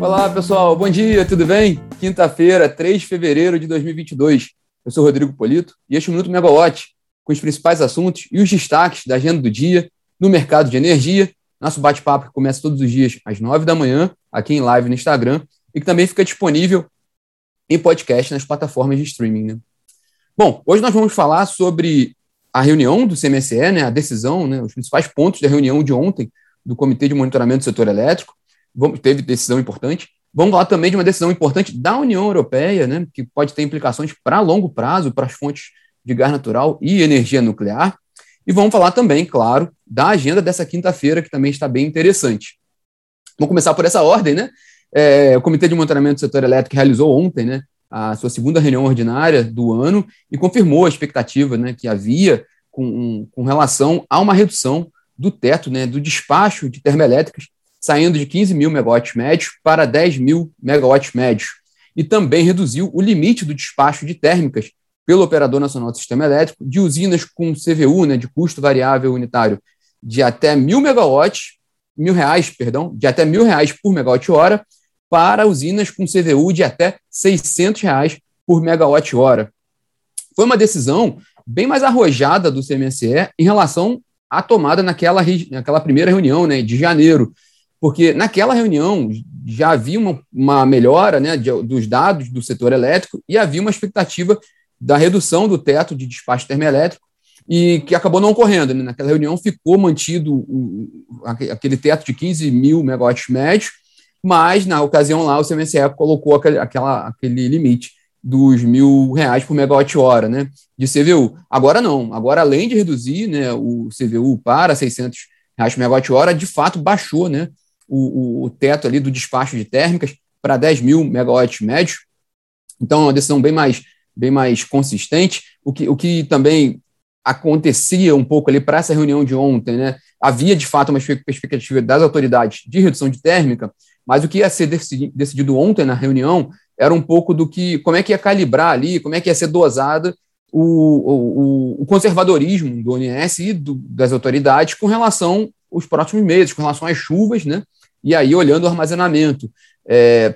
Olá, pessoal. Bom dia, tudo bem? Quinta-feira, 3 de fevereiro de 2022. Eu sou Rodrigo Polito e este é o Minuto Megawatt, com os principais assuntos e os destaques da agenda do dia no mercado de energia. Nosso bate-papo que começa todos os dias às 9 da manhã, aqui em live no Instagram, e que também fica disponível em podcast nas plataformas de streaming. Né? Bom, hoje nós vamos falar sobre a reunião do CMSE, né, a decisão, né, os principais pontos da reunião de ontem do Comitê de Monitoramento do Setor Elétrico. Vamos, teve decisão importante. Vamos falar também de uma decisão importante da União Europeia, né, que pode ter implicações para longo prazo para as fontes de gás natural e energia nuclear. E vamos falar também, claro, da agenda dessa quinta-feira, que também está bem interessante. Vamos começar por essa ordem, né? É, o Comitê de Monitoramento do Setor Elétrico realizou ontem, né, a sua segunda reunião ordinária do ano e confirmou a expectativa né, que havia com, com relação a uma redução do teto, né, do despacho de termoelétricas, saindo de 15 mil megawatts médios para 10 mil megawatts médios. E também reduziu o limite do despacho de térmicas pelo Operador Nacional do Sistema Elétrico de usinas com CVU, né, de custo variável unitário, de até mil megawatts, mil reais, perdão, de até mil reais por megawatt-hora, para usinas com CVU de até 600 reais por megawatt-hora. Foi uma decisão bem mais arrojada do CMSE em relação à tomada naquela, naquela primeira reunião né, de janeiro, porque naquela reunião já havia uma, uma melhora né, de, dos dados do setor elétrico e havia uma expectativa da redução do teto de despacho termoelétrico e que acabou não ocorrendo. Né? Naquela reunião ficou mantido o, aquele teto de 15 mil megawatts médios, mas na ocasião lá o CMSE colocou aquele, aquela, aquele limite dos mil reais por megawatt-hora né, de CVU. Agora não, agora além de reduzir né, o CVU para 600 reais por megawatt-hora, de fato baixou né, o, o, teto ali do despacho de térmicas para 10 mil megawatts médios. Então, é uma decisão bem mais, bem mais consistente, o que, o que também acontecia um pouco ali para essa reunião de ontem, né? Havia de fato uma expectativa das autoridades de redução de térmica, mas o que ia ser decidido ontem na reunião era um pouco do que, como é que ia calibrar ali, como é que ia ser dosada o, o, o conservadorismo do ONS e do, das autoridades com relação aos próximos meses, com relação às chuvas, né? E aí olhando o armazenamento. É,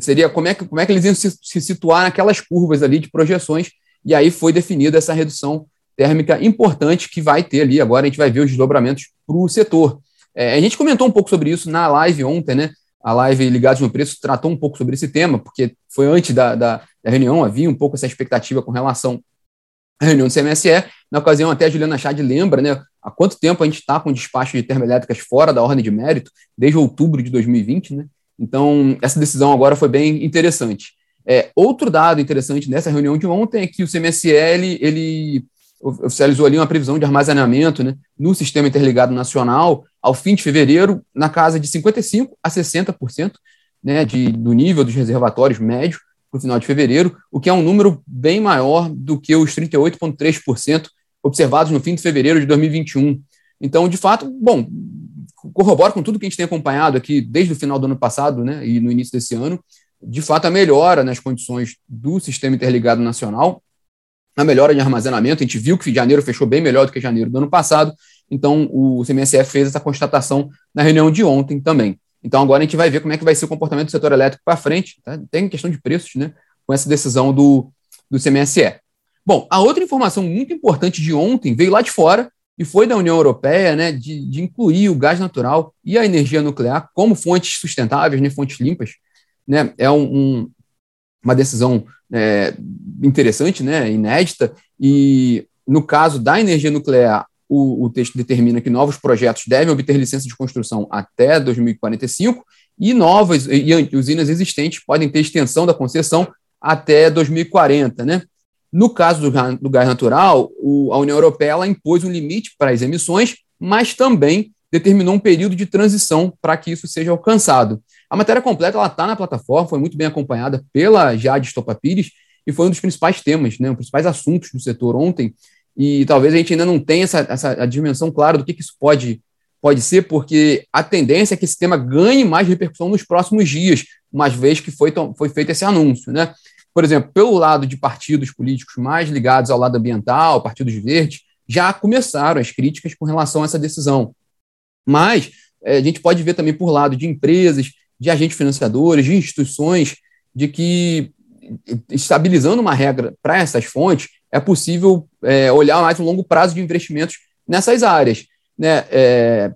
seria como é, que, como é que eles iam se, se situar naquelas curvas ali de projeções, e aí foi definida essa redução térmica importante que vai ter ali. Agora a gente vai ver os desdobramentos para o setor. É, a gente comentou um pouco sobre isso na live ontem, né? A live Ligados no Preço tratou um pouco sobre esse tema, porque foi antes da, da, da reunião, havia um pouco essa expectativa com relação à reunião do CMSE. Na ocasião, até a Juliana Chad lembra, né? Há quanto tempo a gente está com despacho de termoelétricas fora da ordem de mérito, desde outubro de 2020, né? Então, essa decisão agora foi bem interessante. É, outro dado interessante nessa reunião de ontem é que o CMSL ele oficializou ali uma previsão de armazenamento né, no sistema interligado nacional ao fim de fevereiro, na casa de 55% a 60% né, de, do nível dos reservatórios médio para o final de fevereiro, o que é um número bem maior do que os 38,3% observados no fim de fevereiro de 2021. Então, de fato, bom, corrobora com tudo que a gente tem acompanhado aqui desde o final do ano passado né, e no início desse ano, de fato, a melhora nas condições do sistema interligado nacional, a melhora de armazenamento. A gente viu que janeiro fechou bem melhor do que janeiro do ano passado, então o CMSF fez essa constatação na reunião de ontem também. Então agora a gente vai ver como é que vai ser o comportamento do setor elétrico para frente, tá? tem questão de preços, né, com essa decisão do, do CMSE. Bom, a outra informação muito importante de ontem veio lá de fora e foi da União Europeia, né, de, de incluir o gás natural e a energia nuclear como fontes sustentáveis, né, fontes limpas. Né, é um, um, uma decisão é, interessante, né, inédita, e no caso da energia nuclear, o, o, texto determina que novos projetos devem obter licença de construção até 2045 e novas e, e usinas existentes podem ter extensão da concessão até 2040, né? No caso do, do gás natural, o, a União Europeia ela impôs um limite para as emissões, mas também determinou um período de transição para que isso seja alcançado. A matéria completa está na plataforma, foi muito bem acompanhada pela Jade Stopapires e foi um dos principais temas, né, um dos principais assuntos do setor ontem. E talvez a gente ainda não tenha essa, essa a dimensão clara do que, que isso pode, pode ser, porque a tendência é que esse tema ganhe mais repercussão nos próximos dias, uma vez que foi, foi feito esse anúncio. Né? Por exemplo, pelo lado de partidos políticos mais ligados ao lado ambiental, partidos verdes, já começaram as críticas com relação a essa decisão. Mas é, a gente pode ver também por lado de empresas de agentes financiadores, de instituições, de que estabilizando uma regra para essas fontes, é possível é, olhar mais um longo prazo de investimentos nessas áreas. Né? É,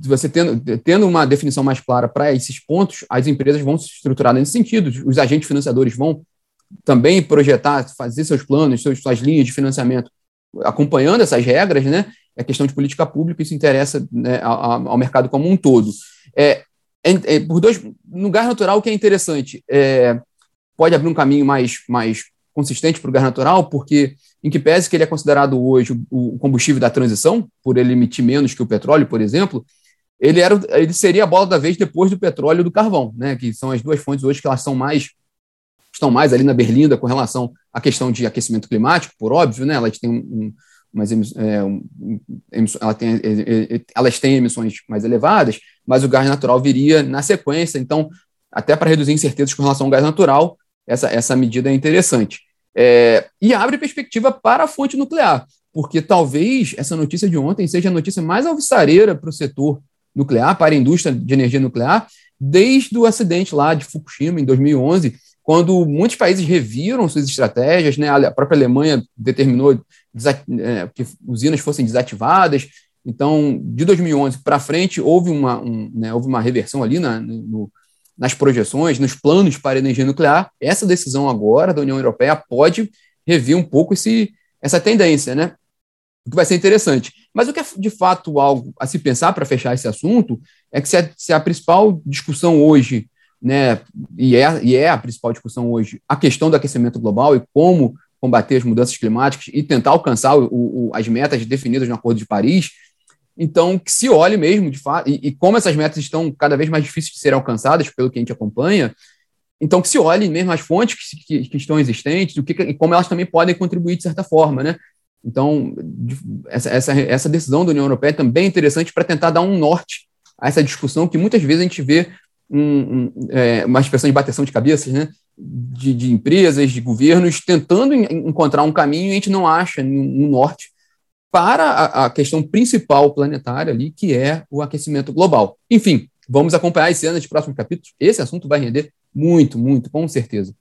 você tendo, tendo uma definição mais clara para esses pontos, as empresas vão se estruturar nesse sentido, os agentes financiadores vão também projetar, fazer seus planos, suas linhas de financiamento acompanhando essas regras, né? É questão de política pública, isso interessa né, ao, ao, mercado como um todo. É, é, é, por dois, no gás natural, o que é interessante, é, pode abrir um caminho mais, mais consistente para o gás natural, porque, em que pese que ele é considerado hoje o, o combustível da transição, por ele emitir menos que o petróleo, por exemplo, ele, era, ele seria a bola da vez depois do petróleo e do carvão, né, que são as duas fontes hoje que elas são mais estão mais ali na berlinda com relação à questão de aquecimento climático, por óbvio, né? Elas têm um, umas é, um, ela tem, é, é, é, elas têm emissões mais elevadas, mas o gás natural viria na sequência. Então, até para reduzir incertezas com relação ao gás natural, essa, essa medida é interessante. É, e abre perspectiva para a fonte nuclear, porque talvez essa notícia de ontem seja a notícia mais alvissareira para o setor nuclear, para a indústria de energia nuclear, desde o acidente lá de Fukushima, em 2011, quando muitos países reviram suas estratégias, né, a própria Alemanha determinou é, que usinas fossem desativadas. Então, de 2011 para frente, houve uma, um, né, houve uma reversão ali na, no, nas projeções, nos planos para energia nuclear. Essa decisão agora da União Europeia pode rever um pouco esse, essa tendência, né? O que vai ser interessante. Mas o que é de fato algo a se pensar para fechar esse assunto é que se a, se a principal discussão hoje né, e é, e é a principal discussão hoje, a questão do aquecimento global e como combater as mudanças climáticas e tentar alcançar o, o, as metas definidas no Acordo de Paris. Então, que se olhe mesmo, de fato, e, e, como essas metas estão cada vez mais difíceis de serem alcançadas, pelo que a gente acompanha, então que se olhe mesmo as fontes que, que, que estão existentes o que, e como elas também podem contribuir de certa forma, né? Então, essa, essa, essa decisão da União Europeia é também interessante para tentar dar um norte a essa discussão que muitas vezes a gente vê um, um, é, uma expressão de bateção de cabeças, né? De, de empresas, de governos, tentando encontrar um caminho e a gente não acha um norte para a, a, questão principal planetária ali, que é o aquecimento global. Enfim, vamos acompanhar as cenas de próximos capítulos. Esse assunto vai render muito, muito, com certeza.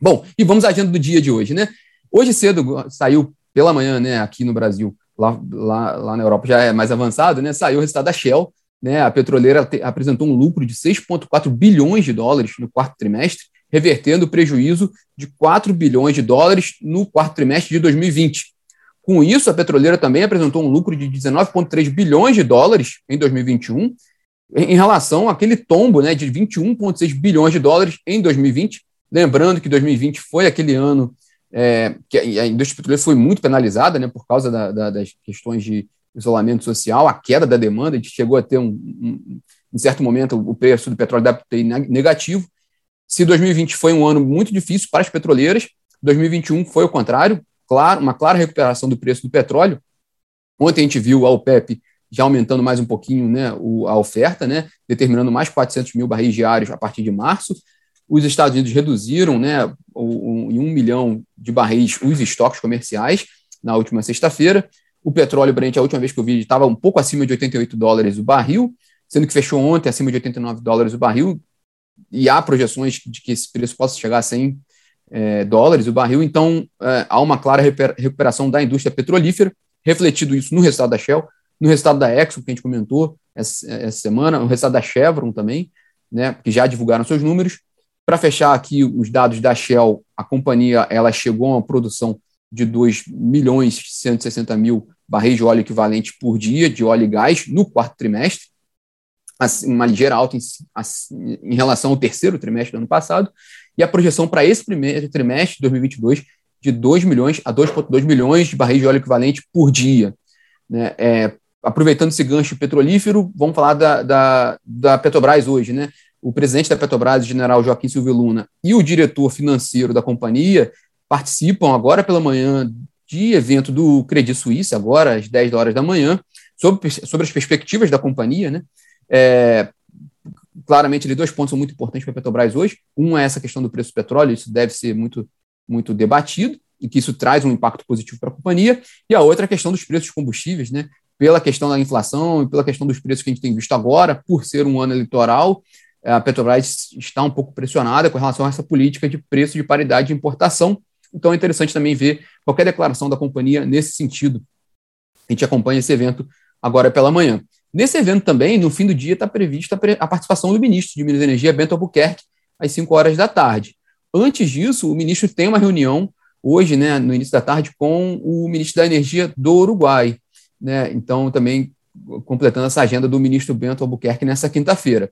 Bom, e vamos à agenda do dia de hoje, né? Hoje cedo saiu pela manhã, né, aqui no Brasil, lá, lá, lá na Europa já é mais avançado, né? Saiu o resultado da Shell, né, a petroleira apresentou um lucro de 6,4 bilhões de dólares no quarto trimestre, revertendo o prejuízo de 4 bilhões de dólares no quarto trimestre de 2020. Com isso, a petroleira também apresentou um lucro de 19,3 bilhões de dólares em 2021, em relação àquele tombo né, de 21,6 bilhões de dólares em 2020. Lembrando que 2020 foi aquele ano é, que a indústria petroleira foi muito penalizada né, por causa da, da, das questões de isolamento social, a queda da demanda, a gente chegou a ter um, um em certo momento o preço do petróleo WTI negativo. Se 2020 foi um ano muito difícil para as petroleiras, 2021 foi o contrário, claro, uma clara recuperação do preço do petróleo. Ontem a gente viu a OPEP já aumentando mais um pouquinho né, o, a oferta, né, determinando mais 400 mil barris diários a partir de março. Os Estados Unidos reduziram né, em um milhão de barris os estoques comerciais na última sexta-feira. O petróleo Brent, a última vez que eu vi, estava um pouco acima de 88 dólares o barril, sendo que fechou ontem acima de 89 dólares o barril, e há projeções de que esse preço possa chegar a 100 é, dólares o barril, então é, há uma clara recuperação da indústria petrolífera, refletido isso no resultado da Shell, no resultado da Exxon, que a gente comentou essa, essa semana, no resultado da Chevron também, né, que já divulgaram seus números. Para fechar aqui os dados da Shell, a companhia ela chegou a uma produção de 2 milhões e 160 mil barris de óleo equivalente por dia de óleo e gás no quarto trimestre, assim, uma ligeira alta em, assim, em, relação ao terceiro trimestre do ano passado, e a projeção para esse primeiro trimestre de 2022 de 2 milhões a 2,2 milhões de barris de óleo equivalente por dia. Né? É, aproveitando esse gancho petrolífero, vamos falar da, da, da Petrobras hoje. Né? O presidente da Petrobras, general Joaquim Silvio Luna, e o diretor financeiro da companhia participam agora pela manhã de evento do Credit Suisse, agora às 10 horas da manhã, sobre, sobre as perspectivas da companhia. Né? É, claramente, ali, dois pontos são muito importantes para a Petrobras hoje. Um é essa questão do preço do petróleo, isso deve ser muito, muito debatido, e que isso traz um impacto positivo para a companhia. E a outra é a questão dos preços dos combustíveis, né? pela questão da inflação e pela questão dos preços que a gente tem visto agora, por ser um ano eleitoral, a Petrobras está um pouco pressionada com relação a essa política de preço de paridade de importação. Então é interessante também ver qualquer declaração da companhia nesse sentido. A gente acompanha esse evento agora pela manhã. Nesse evento também, no fim do dia, está prevista a participação do ministro de Minas e Energia, Bento Albuquerque, às 5 horas da tarde. Antes disso, o ministro tem uma reunião hoje, né, no início da tarde, com o ministro da Energia do Uruguai. Né? Então, também completando essa agenda do ministro Bento Albuquerque nessa quinta-feira.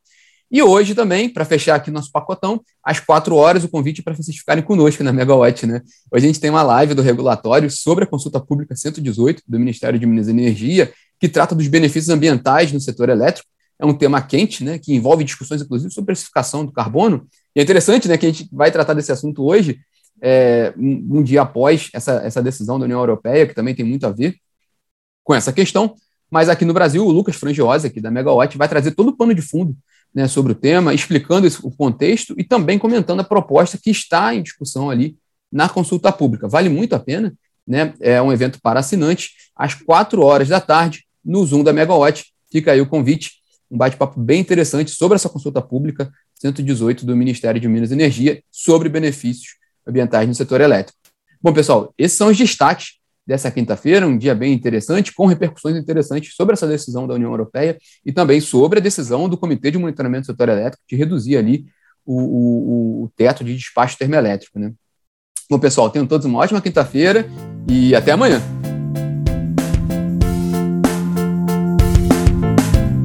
E hoje também, para fechar aqui nosso pacotão, às quatro horas, o convite para vocês ficarem conosco na Megawatt, né? Hoje a gente tem uma live do regulatório sobre a consulta pública 118 do Ministério de Minas e Energia, que trata dos benefícios ambientais no setor elétrico. É um tema quente, né? Que envolve discussões, inclusive, sobre precificação do carbono. E é interessante, né, que a gente vai tratar desse assunto hoje, é, um, um dia após essa, essa decisão da União Europeia, que também tem muito a ver com essa questão. Mas aqui no Brasil, o Lucas Frangiosi, aqui da Megawatt, vai trazer todo o pano de fundo né, sobre o tema, explicando esse, o contexto e também comentando a proposta que está em discussão ali na consulta pública. Vale muito a pena, né? É um evento para assinantes, às quatro horas da tarde, no Zoom da Megawatt. Fica aí o convite, um bate-papo bem interessante sobre essa consulta pública 118 do Ministério de Minas e Energia sobre benefícios ambientais no setor elétrico. Bom, pessoal, esses são os destaques dessa quinta-feira, um dia bem interessante, com repercussões interessantes sobre essa decisão da União Europeia e também sobre a decisão do Comitê de Monitoramento do Setor Elétrico de reduzir ali o, o, o teto de despacho termoelétrico. Né? Bom, pessoal, tenham todos uma ótima quinta-feira e até amanhã.